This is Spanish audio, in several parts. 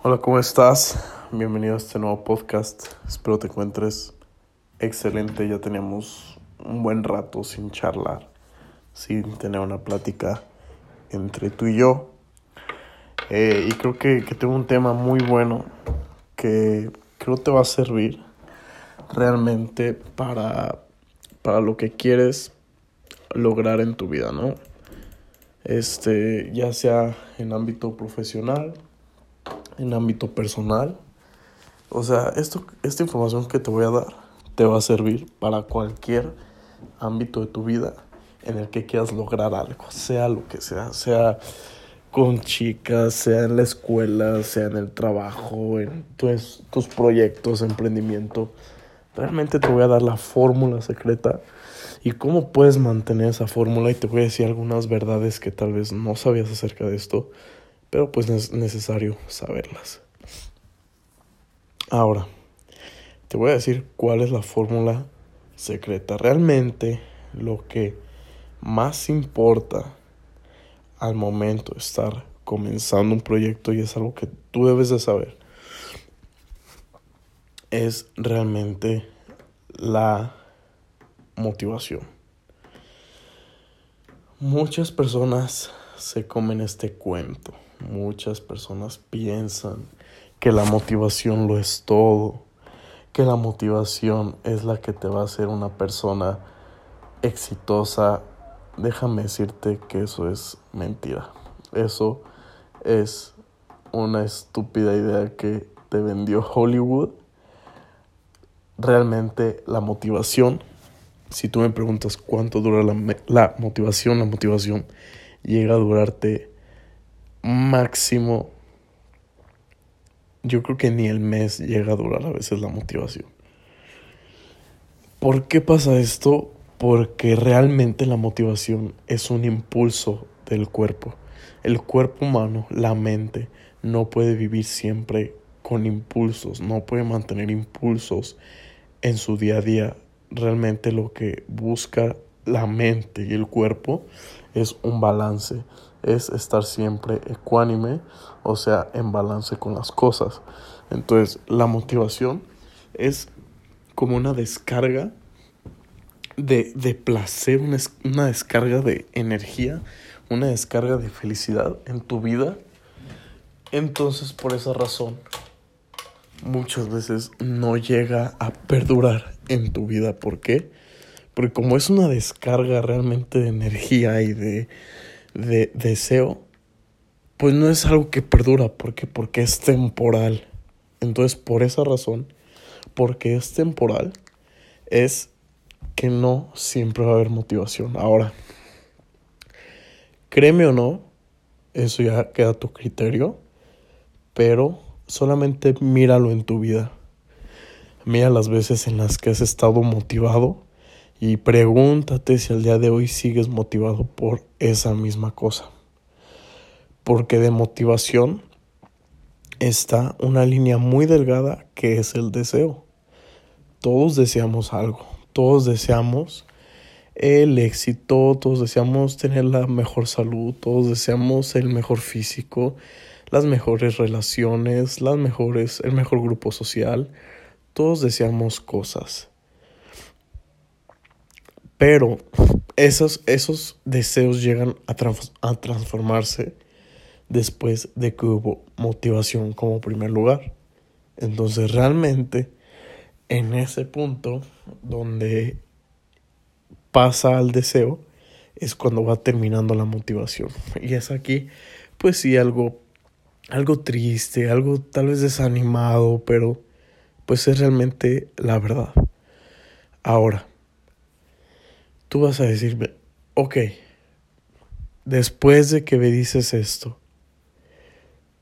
Hola, ¿cómo estás? Bienvenido a este nuevo podcast. Espero te encuentres excelente. Ya teníamos un buen rato sin charlar, sin tener una plática entre tú y yo. Eh, y creo que, que tengo un tema muy bueno que creo te va a servir realmente para, para lo que quieres lograr en tu vida, ¿no? Este, ya sea en ámbito profesional, en ámbito personal. O sea, esto, esta información que te voy a dar te va a servir para cualquier ámbito de tu vida en el que quieras lograr algo, sea lo que sea, sea con chicas, sea en la escuela, sea en el trabajo, en tus, tus proyectos, emprendimiento. Realmente te voy a dar la fórmula secreta y cómo puedes mantener esa fórmula y te voy a decir algunas verdades que tal vez no sabías acerca de esto pero pues es necesario saberlas. Ahora, te voy a decir cuál es la fórmula secreta. Realmente lo que más importa al momento de estar comenzando un proyecto y es algo que tú debes de saber es realmente la motivación. Muchas personas se comen este cuento Muchas personas piensan que la motivación lo es todo, que la motivación es la que te va a hacer una persona exitosa. Déjame decirte que eso es mentira. Eso es una estúpida idea que te vendió Hollywood. Realmente la motivación, si tú me preguntas cuánto dura la, la motivación, la motivación llega a durarte máximo, yo creo que ni el mes llega a durar a veces la motivación. ¿Por qué pasa esto? Porque realmente la motivación es un impulso del cuerpo. El cuerpo humano, la mente, no puede vivir siempre con impulsos, no puede mantener impulsos en su día a día. Realmente lo que busca la mente y el cuerpo es un balance es estar siempre ecuánime, o sea, en balance con las cosas. Entonces, la motivación es como una descarga de, de placer, una, una descarga de energía, una descarga de felicidad en tu vida. Entonces, por esa razón, muchas veces no llega a perdurar en tu vida. ¿Por qué? Porque como es una descarga realmente de energía y de, de deseo, pues no es algo que perdura, porque porque es temporal. Entonces, por esa razón, porque es temporal, es que no siempre va a haber motivación. Ahora, créeme o no, eso ya queda a tu criterio, pero solamente míralo en tu vida. Mira las veces en las que has estado motivado y pregúntate si al día de hoy sigues motivado por esa misma cosa. Porque de motivación está una línea muy delgada que es el deseo. Todos deseamos algo, todos deseamos el éxito, todos deseamos tener la mejor salud, todos deseamos el mejor físico, las mejores relaciones, las mejores, el mejor grupo social. Todos deseamos cosas. Pero esos, esos deseos llegan a, a transformarse después de que hubo motivación como primer lugar. Entonces realmente en ese punto donde pasa al deseo es cuando va terminando la motivación. Y es aquí, pues sí, algo, algo triste, algo tal vez desanimado, pero pues es realmente la verdad. Ahora, tú vas a decirme, ok, después de que me dices esto,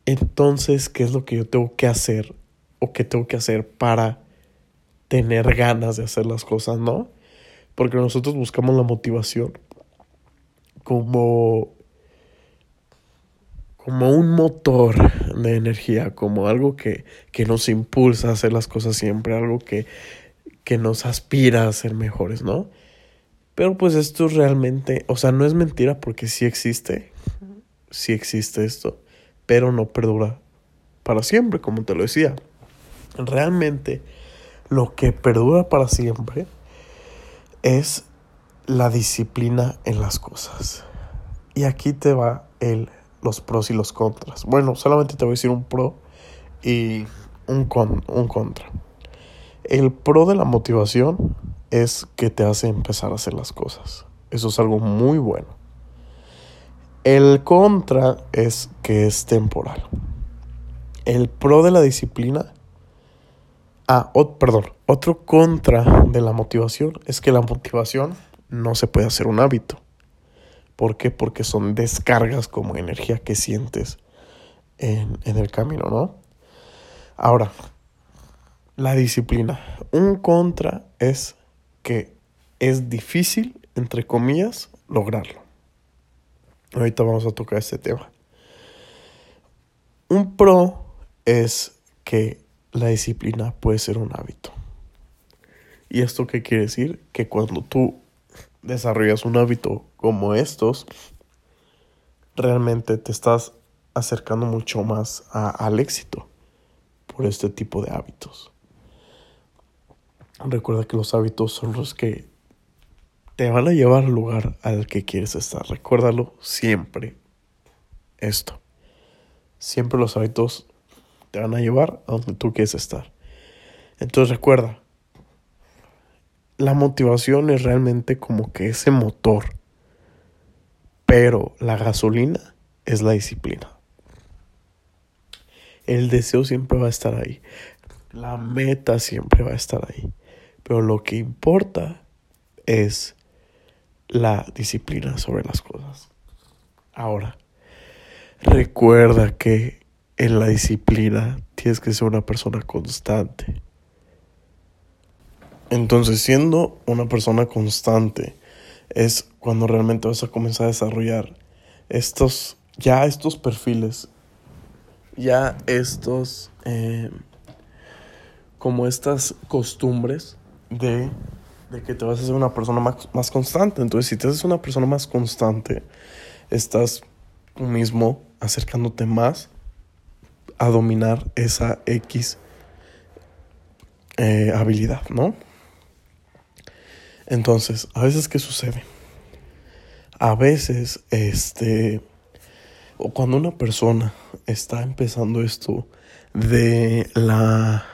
entonces, ¿qué es lo que yo tengo que hacer o qué tengo que hacer para tener ganas de hacer las cosas, no? Porque nosotros buscamos la motivación como como un motor de energía, como algo que, que nos impulsa a hacer las cosas siempre, algo que, que nos aspira a ser mejores, ¿no? Pero pues esto realmente, o sea, no es mentira porque sí existe, sí existe esto, pero no perdura para siempre, como te lo decía. Realmente lo que perdura para siempre es la disciplina en las cosas. Y aquí te va el, los pros y los contras. Bueno, solamente te voy a decir un pro y un, con, un contra. El pro de la motivación es que te hace empezar a hacer las cosas. Eso es algo muy bueno. El contra es que es temporal. El pro de la disciplina. Ah, perdón. Otro contra de la motivación es que la motivación no se puede hacer un hábito. ¿Por qué? Porque son descargas como energía que sientes en, en el camino, ¿no? Ahora, la disciplina. Un contra es que es difícil, entre comillas, lograrlo. Ahorita vamos a tocar este tema. Un pro es que la disciplina puede ser un hábito. ¿Y esto qué quiere decir? Que cuando tú desarrollas un hábito como estos, realmente te estás acercando mucho más al éxito por este tipo de hábitos. Recuerda que los hábitos son los que te van a llevar al lugar al que quieres estar. Recuérdalo siempre. Esto. Siempre los hábitos te van a llevar a donde tú quieres estar. Entonces recuerda, la motivación es realmente como que ese motor, pero la gasolina es la disciplina. El deseo siempre va a estar ahí, la meta siempre va a estar ahí, pero lo que importa es la disciplina sobre las cosas. Ahora, recuerda que en la disciplina tienes que ser una persona constante. Entonces, siendo una persona constante, es cuando realmente vas a comenzar a desarrollar estos, ya estos perfiles, ya estos, eh, como estas costumbres de, de, que te vas a hacer una persona más, más constante. Entonces, si te haces una persona más constante, estás tú mismo acercándote más a dominar esa X eh, habilidad, ¿no? Entonces, a veces, ¿qué sucede? A veces, este, o cuando una persona está empezando esto de la,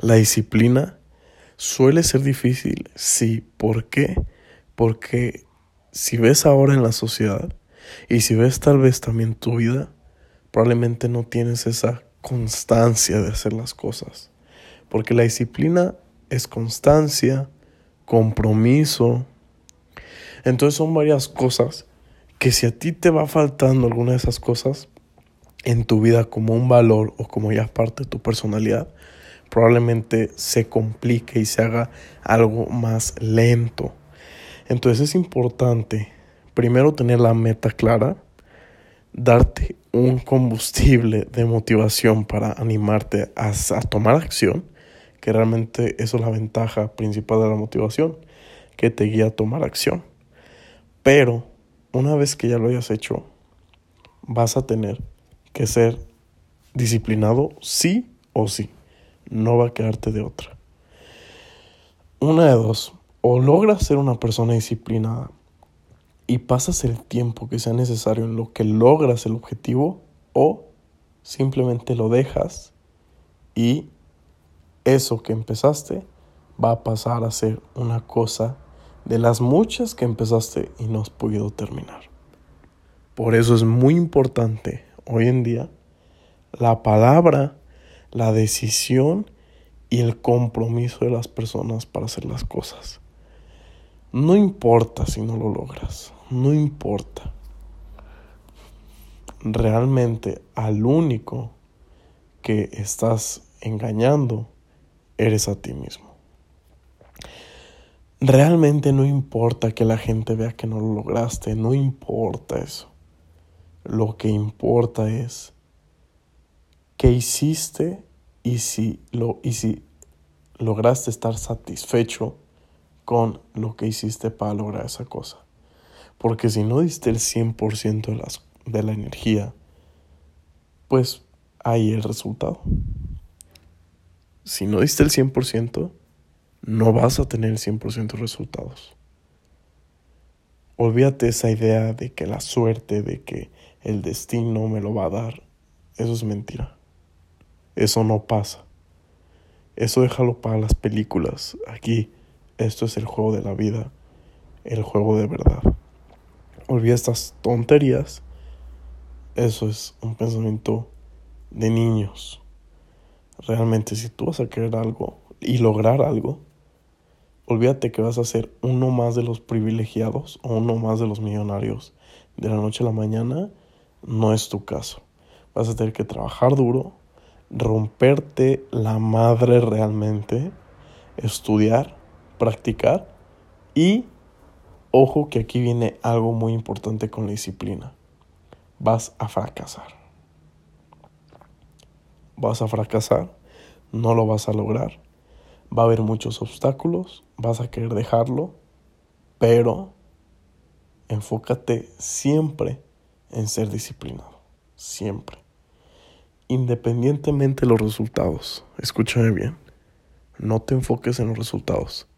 la disciplina, suele ser difícil, sí. ¿Por qué? Porque si ves ahora en la sociedad y si ves tal vez también tu vida, probablemente no tienes esa constancia de hacer las cosas. Porque la disciplina es constancia, compromiso. Entonces son varias cosas que si a ti te va faltando alguna de esas cosas en tu vida como un valor o como ya parte de tu personalidad, probablemente se complique y se haga algo más lento. Entonces es importante primero tener la meta clara, darte un combustible de motivación para animarte a, a tomar acción que realmente eso es la ventaja principal de la motivación, que te guía a tomar acción. Pero una vez que ya lo hayas hecho, vas a tener que ser disciplinado sí o sí. No va a quedarte de otra. Una de dos, o logras ser una persona disciplinada y pasas el tiempo que sea necesario en lo que logras el objetivo, o simplemente lo dejas y eso que empezaste va a pasar a ser una cosa de las muchas que empezaste y no has podido terminar. Por eso es muy importante hoy en día la palabra, la decisión y el compromiso de las personas para hacer las cosas. No importa si no lo logras, no importa. Realmente al único que estás engañando eres a ti mismo. Realmente no importa que la gente vea que no lo lograste, no importa eso. Lo que importa es qué hiciste y si, lo, y si lograste estar satisfecho con lo que hiciste para lograr esa cosa. Porque si no diste el 100% de, las, de la energía, pues ahí el resultado. Si no diste el 100%, no vas a tener el 100% de resultados. Olvídate esa idea de que la suerte, de que el destino me lo va a dar. Eso es mentira. Eso no pasa. Eso déjalo para las películas. Aquí, esto es el juego de la vida, el juego de verdad. Olvida estas tonterías. Eso es un pensamiento de niños. Realmente, si tú vas a querer algo y lograr algo, olvídate que vas a ser uno más de los privilegiados o uno más de los millonarios de la noche a la mañana. No es tu caso. Vas a tener que trabajar duro, romperte la madre realmente, estudiar, practicar y ojo que aquí viene algo muy importante con la disciplina. Vas a fracasar. Vas a fracasar, no lo vas a lograr. Va a haber muchos obstáculos, vas a querer dejarlo, pero enfócate siempre en ser disciplinado, siempre independientemente de los resultados. Escúchame bien. No te enfoques en los resultados.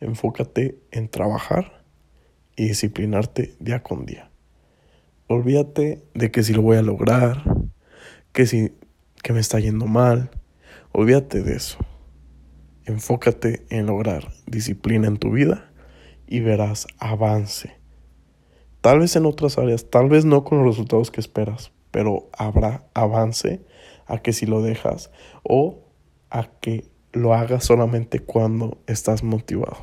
Enfócate en trabajar y disciplinarte día con día. Olvídate de que si lo voy a lograr, que si que me está yendo mal. Olvídate de eso. Enfócate en lograr disciplina en tu vida y verás avance. Tal vez en otras áreas, tal vez no con los resultados que esperas, pero habrá avance a que si lo dejas o a que lo hagas solamente cuando estás motivado.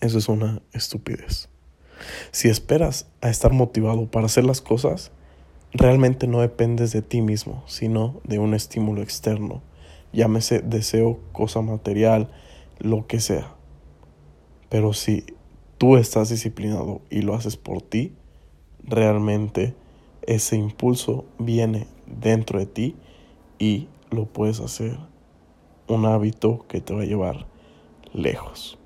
Eso es una estupidez. Si esperas a estar motivado para hacer las cosas, realmente no dependes de ti mismo, sino de un estímulo externo. Llámese deseo, cosa material, lo que sea. Pero si tú estás disciplinado y lo haces por ti, realmente ese impulso viene dentro de ti y lo puedes hacer un hábito que te va a llevar lejos.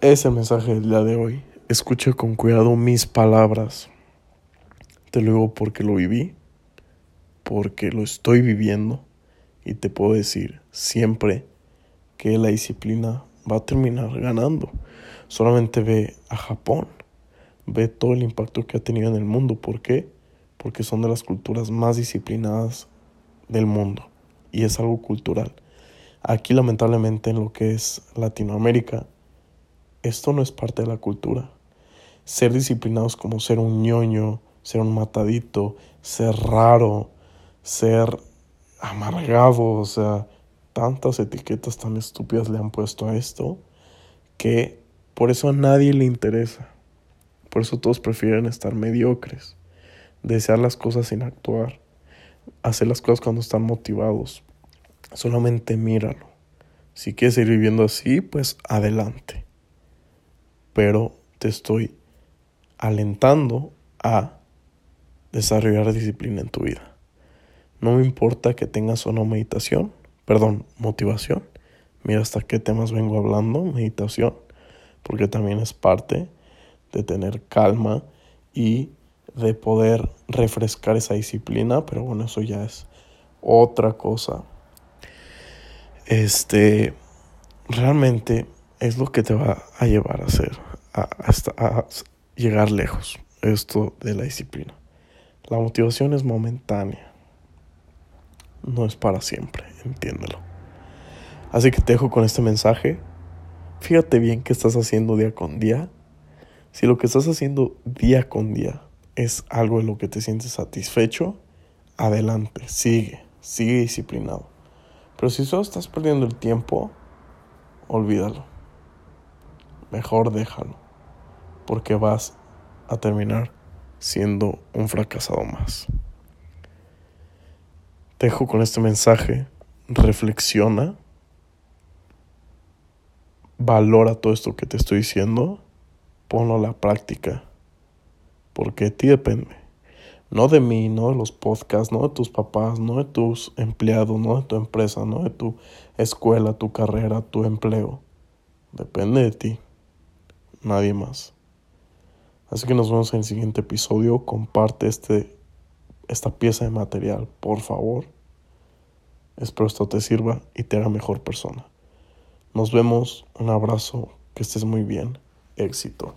Ese mensaje del día de hoy. Escucha con cuidado mis palabras. Te lo digo porque lo viví, porque lo estoy viviendo y te puedo decir siempre que la disciplina va a terminar ganando. Solamente ve a Japón ve todo el impacto que ha tenido en el mundo. ¿Por qué? Porque son de las culturas más disciplinadas del mundo y es algo cultural. Aquí lamentablemente en lo que es Latinoamérica, esto no es parte de la cultura. Ser disciplinados como ser un ñoño, ser un matadito, ser raro, ser amargado, o sea, tantas etiquetas tan estúpidas le han puesto a esto que por eso a nadie le interesa. Por eso todos prefieren estar mediocres, desear las cosas sin actuar, hacer las cosas cuando están motivados. Solamente míralo. Si quieres seguir viviendo así, pues adelante. Pero te estoy alentando a desarrollar disciplina en tu vida. No me importa que tengas o no meditación, perdón, motivación. Mira hasta qué temas vengo hablando, meditación, porque también es parte de tener calma y de poder refrescar esa disciplina, pero bueno, eso ya es otra cosa. Este, realmente es lo que te va a llevar a hacer, hasta a llegar lejos, esto de la disciplina. La motivación es momentánea, no es para siempre, entiéndelo. Así que te dejo con este mensaje. Fíjate bien qué estás haciendo día con día si lo que estás haciendo día con día es algo en lo que te sientes satisfecho, adelante, sigue, sigue disciplinado. Pero si solo estás perdiendo el tiempo, olvídalo. Mejor déjalo, porque vas a terminar siendo un fracasado más. Te dejo con este mensaje, reflexiona, valora todo esto que te estoy diciendo ponlo a la práctica. Porque de ti depende. No de mí, no de los podcasts, no de tus papás, no de tus empleados, no de tu empresa, no de tu escuela, tu carrera, tu empleo. Depende de ti. Nadie más. Así que nos vemos en el siguiente episodio. Comparte este esta pieza de material, por favor. Espero esto te sirva y te haga mejor persona. Nos vemos, un abrazo, que estés muy bien, éxito.